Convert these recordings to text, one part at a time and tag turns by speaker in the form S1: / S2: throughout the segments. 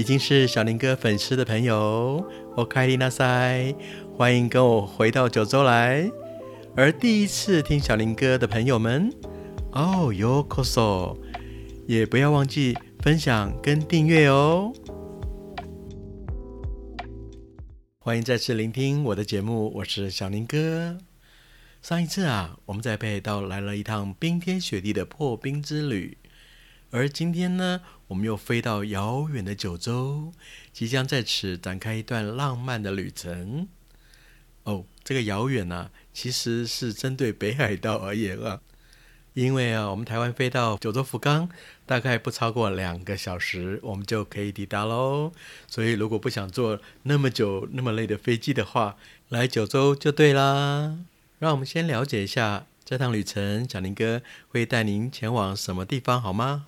S1: 已经是小林哥粉丝的朋友，我开丽娜塞，欢迎跟我回到九州来。而第一次听小林哥的朋友们，哦，Yo Koso，也不要忘记分享跟订阅哦。欢迎再次聆听我的节目，我是小林哥。上一次啊，我们在北海道来了一趟冰天雪地的破冰之旅，而今天呢，我们又飞到遥远的九州，即将在此展开一段浪漫的旅程。哦，这个遥远呢，其实是针对北海道而言啊，因为啊，我们台湾飞到九州福冈大概不超过两个小时，我们就可以抵达喽。所以，如果不想坐那么久、那么累的飞机的话，来九州就对啦。让我们先了解一下这趟旅程，小林哥会带您前往什么地方，好吗？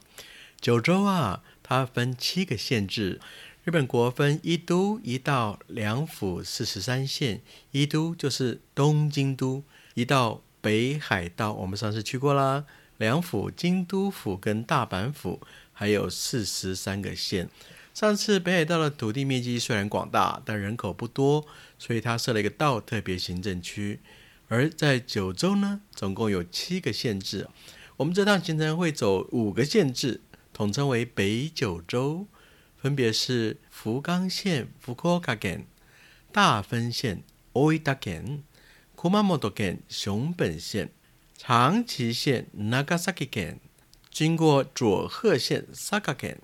S1: 九州啊，它分七个县制。日本国分一都、一道、两府、四十三县。一都就是东京都，一到北海道，我们上次去过啦。两府、京都府跟大阪府，还有四十三个县。上次北海道的土地面积虽然广大，但人口不多，所以它设了一个道特别行政区。而在九州呢，总共有七个县制。我们这趟行程会走五个县制。统称为北九州，分别是福冈县福岡县、大分县大分县、熊本县熊本县、长崎县長崎县，经过佐贺县佐贺县，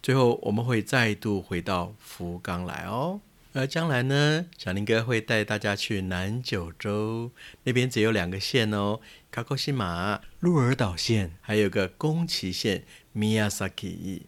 S1: 最后我们会再度回到福冈来哦。而将来呢，小林哥会带大家去南九州，那边只有两个县哦，卡科西马鹿儿岛县，还有个宫崎县。Miyazaki，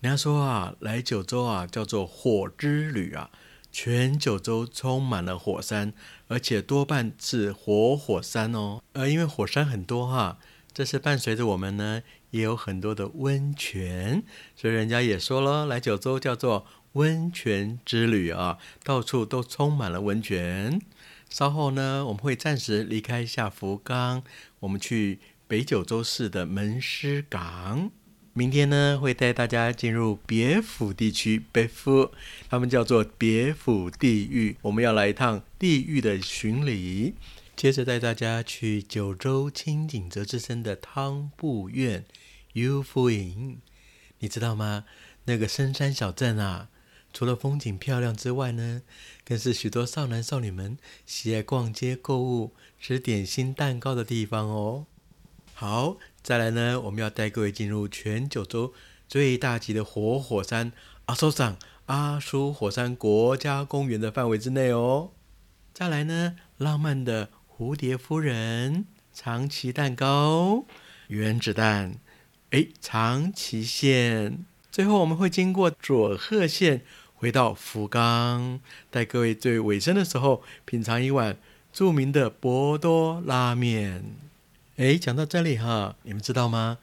S1: 人家说啊，来九州啊叫做火之旅啊，全九州充满了火山，而且多半是活火山哦。呃，因为火山很多哈，这是伴随着我们呢，也有很多的温泉，所以人家也说了，来九州叫做温泉之旅啊，到处都充满了温泉。稍后呢，我们会暂时离开一下福冈，我们去北九州市的门司港。明天呢，会带大家进入别府地区，别府，他们叫做别府地狱。我们要来一趟地狱的巡礼，接着带大家去九州清景泽之森的汤布院 U 夫营。你知道吗？那个深山小镇啊，除了风景漂亮之外呢，更是许多少男少女们喜爱逛街购物、吃点心蛋糕的地方哦。好。再来呢，我们要带各位进入全九州最大级的活火山阿苏山阿苏火山国家公园的范围之内哦。再来呢，浪漫的蝴蝶夫人、长崎蛋糕、原子弹，哎，长崎县。最后我们会经过佐贺县，回到福冈，带各位最尾声的时候品尝一碗著名的博多拉面。哎，讲到这里哈，你们知道吗？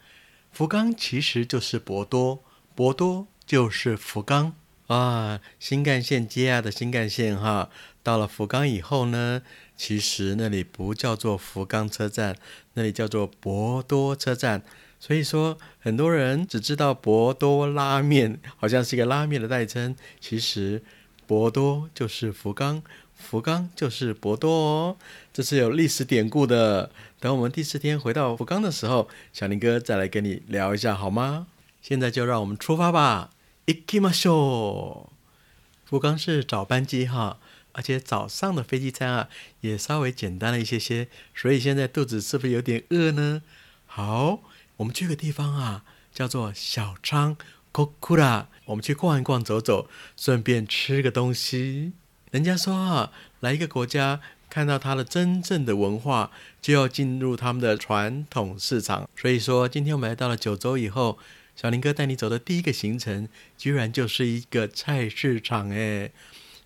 S1: 福冈其实就是博多，博多就是福冈啊。新干线接啊的新干线哈，到了福冈以后呢，其实那里不叫做福冈车站，那里叫做博多车站。所以说，很多人只知道博多拉面，好像是一个拉面的代称。其实，博多就是福冈。福冈就是博多哦，这是有历史典故的。等我们第四天回到福冈的时候，小林哥再来跟你聊一下好吗？现在就让我们出发吧，行きましょう。福冈是早班机哈，而且早上的飞机餐啊也稍微简单了一些些，所以现在肚子是不是有点饿呢？好， 我们去个地方啊，叫做小仓 Kokura，我们去逛一逛走走，顺便吃个东西。人家说啊，来一个国家，看到它的真正的文化，就要进入他们的传统市场。所以说，今天我们来到了九州以后，小林哥带你走的第一个行程，居然就是一个菜市场哎，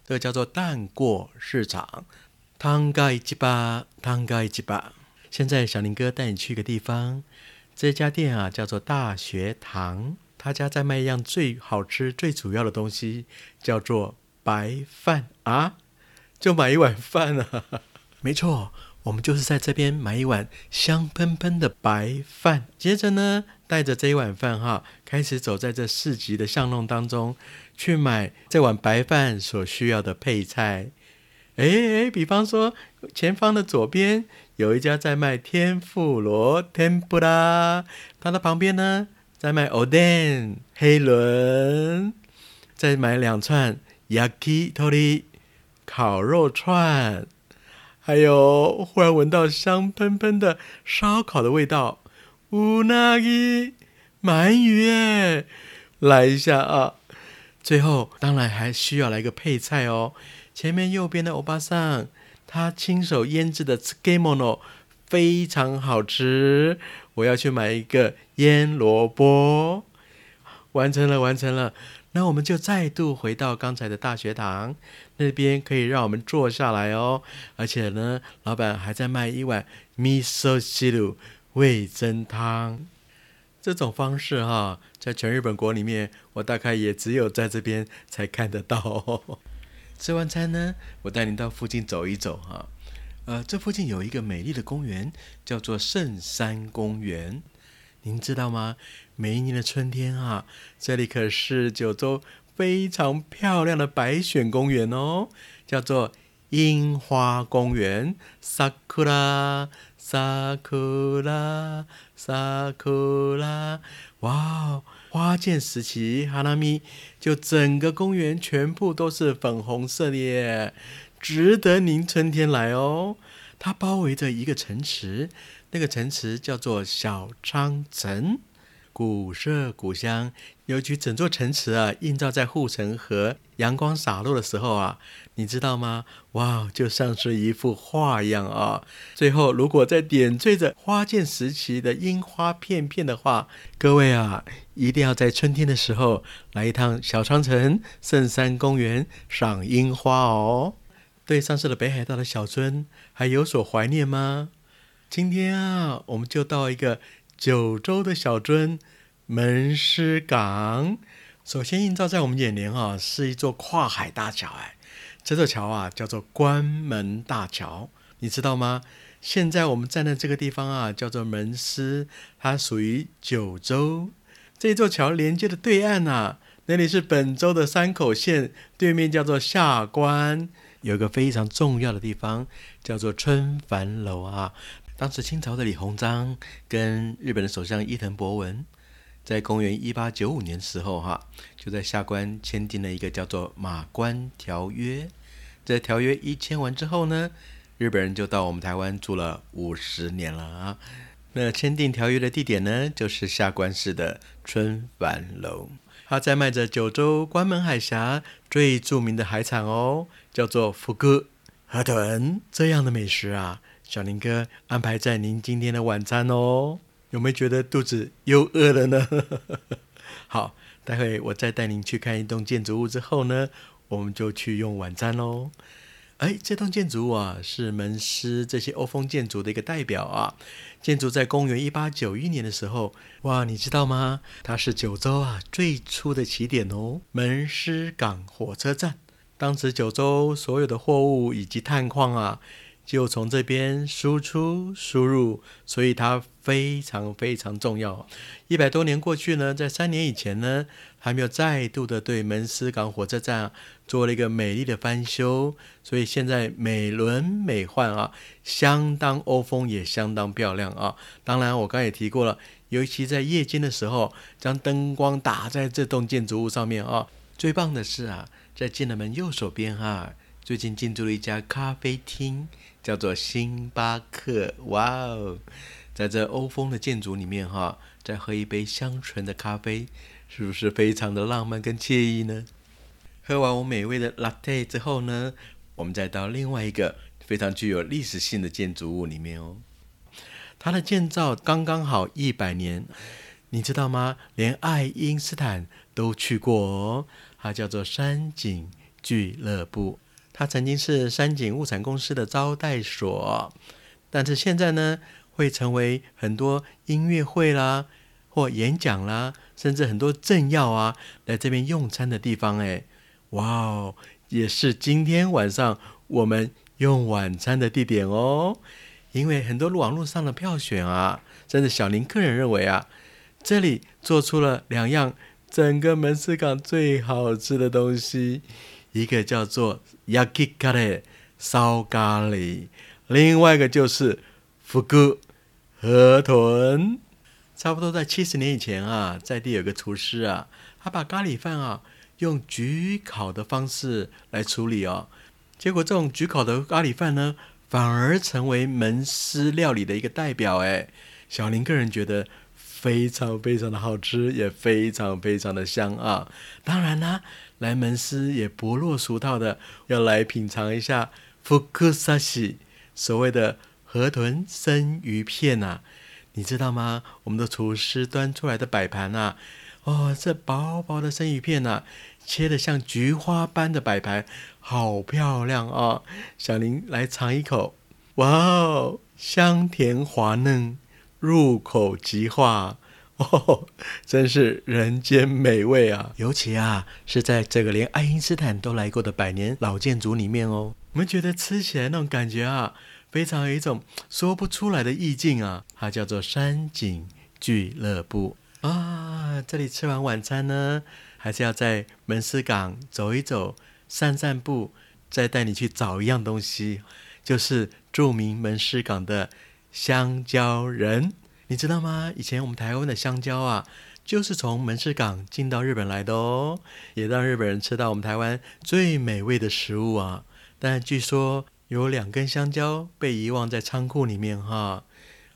S1: 这个叫做蛋过市场，汤盖一把，汤盖一把。现在小林哥带你去一个地方，这家店啊叫做大学堂，他家在卖一样最好吃、最主要的东西，叫做。白饭啊，就买一碗饭啊！没错，我们就是在这边买一碗香喷喷的白饭，接着呢，带着这一碗饭哈，开始走在这市集的巷弄当中，去买这碗白饭所需要的配菜。哎哎，比方说前方的左边有一家在卖天妇罗天妇罗，它的旁边呢在卖 oden 黑轮，再买两串 yakitori 烤肉串。还有，忽然闻到香喷喷的烧烤的味道，乌纳吉鳗鱼哎，来一下啊！最后当然还需要来个配菜哦。前面右边的欧巴桑，他亲手腌制的 skimono 非常好吃，我要去买一个腌萝卜。完成了，完成了。那我们就再度回到刚才的大学堂那边，可以让我们坐下来哦。而且呢，老板还在卖一碗 miso s i r u 味增汤。这种方式哈，在全日本国里面，我大概也只有在这边才看得到。吃完餐呢，我带您到附近走一走哈。呃，这附近有一个美丽的公园，叫做圣山公园。您知道吗？每一年的春天啊，这里可是九州非常漂亮的白选公园哦，叫做樱花公园。sakura sakura sakura，哇哦，花见时期，哈拉咪就整个公园全部都是粉红色的耶，值得您春天来哦。它包围着一个城池。那个城池叫做小昌城，古色古香。尤其整座城池啊，映照在护城河，阳光洒落的时候啊，你知道吗？哇，就像是一幅画一样啊！最后，如果再点缀着花剑时期的樱花片片的话，各位啊，一定要在春天的时候来一趟小长城圣山公园赏樱花哦。对上次的北海道的小樽还有所怀念吗？今天啊，我们就到一个九州的小樽门师港。首先映照在我们眼帘啊，是一座跨海大桥。哎，这座桥啊，叫做关门大桥。你知道吗？现在我们站在这个地方啊，叫做门师，它属于九州。这座桥连接的对岸啊，那里是本州的山口县，对面叫做下关，有一个非常重要的地方，叫做春帆楼啊。当时清朝的李鸿章跟日本的首相伊藤博文，在公元一八九五年时候，哈，就在下关签订了一个叫做《马关条约》。这条约一签完之后呢，日本人就到我们台湾住了五十年了啊。那签订条约的地点呢，就是下关市的春帆楼。它在卖着九州关门海峡最著名的海产哦，叫做福哥河豚这样的美食啊。小林哥安排在您今天的晚餐哦，有没有觉得肚子又饿了呢？好，待会我再带您去看一栋建筑物之后呢，我们就去用晚餐喽。哎，这栋建筑物啊，是门师这些欧风建筑的一个代表啊。建筑在公元一八九一年的时候，哇，你知道吗？它是九州啊最初的起点哦，门师港火车站。当时九州所有的货物以及探矿啊。就从这边输出输入，所以它非常非常重要。一百多年过去呢，在三年以前呢，还没有再度的对门斯港火车站做了一个美丽的翻修，所以现在美轮美奂啊，相当欧风也相当漂亮啊。当然，我刚才也提过了，尤其在夜间的时候，将灯光打在这栋建筑物上面啊。最棒的是啊，在进了门右手边哈，最近进驻了一家咖啡厅。叫做星巴克，哇哦，在这欧风的建筑里面哈，再喝一杯香醇的咖啡，是不是非常的浪漫跟惬意呢？喝完我美味的 latte 之后呢，我们再到另外一个非常具有历史性的建筑物里面哦。它的建造刚刚好一百年，你知道吗？连爱因斯坦都去过哦。它叫做山景俱乐部。它曾经是山景物产公司的招待所，但是现在呢，会成为很多音乐会啦，或演讲啦，甚至很多政要啊来这边用餐的地方。哎，哇哦，也是今天晚上我们用晚餐的地点哦。因为很多网络上的票选啊，甚至小林个人认为啊，这里做出了两样整个门市港最好吃的东西，一个叫做 yakikare 烧咖喱，另外一个就是福哥河豚。差不多在七十年以前啊，在地有个厨师啊，他把咖喱饭啊用焗烤的方式来处理哦，结果这种焗烤的咖喱饭呢，反而成为门师料理的一个代表。哎，小林个人觉得非常非常的好吃，也非常非常的香啊。当然啦，来门师也不落俗套的要来品尝一下福克萨西所谓的河豚生鱼片呐。你知道吗？我们的厨师端出来的摆盘啊，哦，这薄薄的生鱼片呐，切的像菊花般的摆盘，好漂亮啊！小林来尝一口，哇哦，香甜滑嫩，入口即化，真是人间美味啊！尤其啊，是在这个连爱因斯坦都来过的百年老建筑里面哦，我们觉得吃起来那种感觉啊。非常有一种说不出来的意境啊！它叫做山景俱乐部啊。这里吃完晚餐呢，还是要在门司港走一走、散散步，再带你去找一样东西，就是著名门司港的香蕉人。你知道吗？以前我们台湾的香蕉啊，就是从门市港进到日本来的哦，也让日本人吃到我们台湾最美味的食物啊。但据说。有两根香蕉被遗忘在仓库里面哈，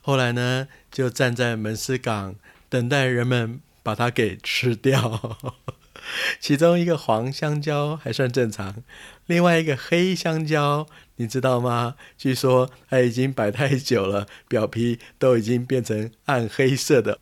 S1: 后来呢就站在门市港等待人们把它给吃掉。其中一个黄香蕉还算正常，另外一个黑香蕉。你知道吗？据说它已经摆太久了，表皮都已经变成暗黑色的。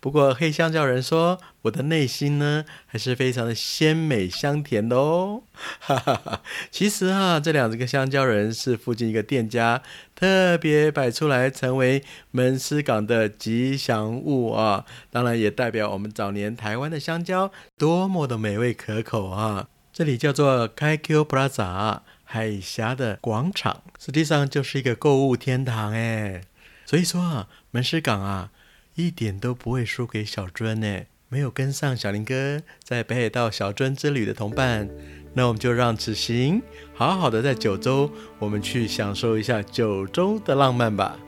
S1: 不过黑香蕉人说，我的内心呢，还是非常的鲜美香甜的哦。哈哈哈！其实啊，这两个香蕉人是附近一个店家特别摆出来，成为门司港的吉祥物啊。当然，也代表我们早年台湾的香蕉多么的美味可口啊。这里叫做开 Q Plaza。海峡的广场实际上就是一个购物天堂哎，所以说啊，门市港啊一点都不会输给小樽呢。没有跟上小林哥在北海道小樽之旅的同伴，那我们就让此行好好的在九州，我们去享受一下九州的浪漫吧。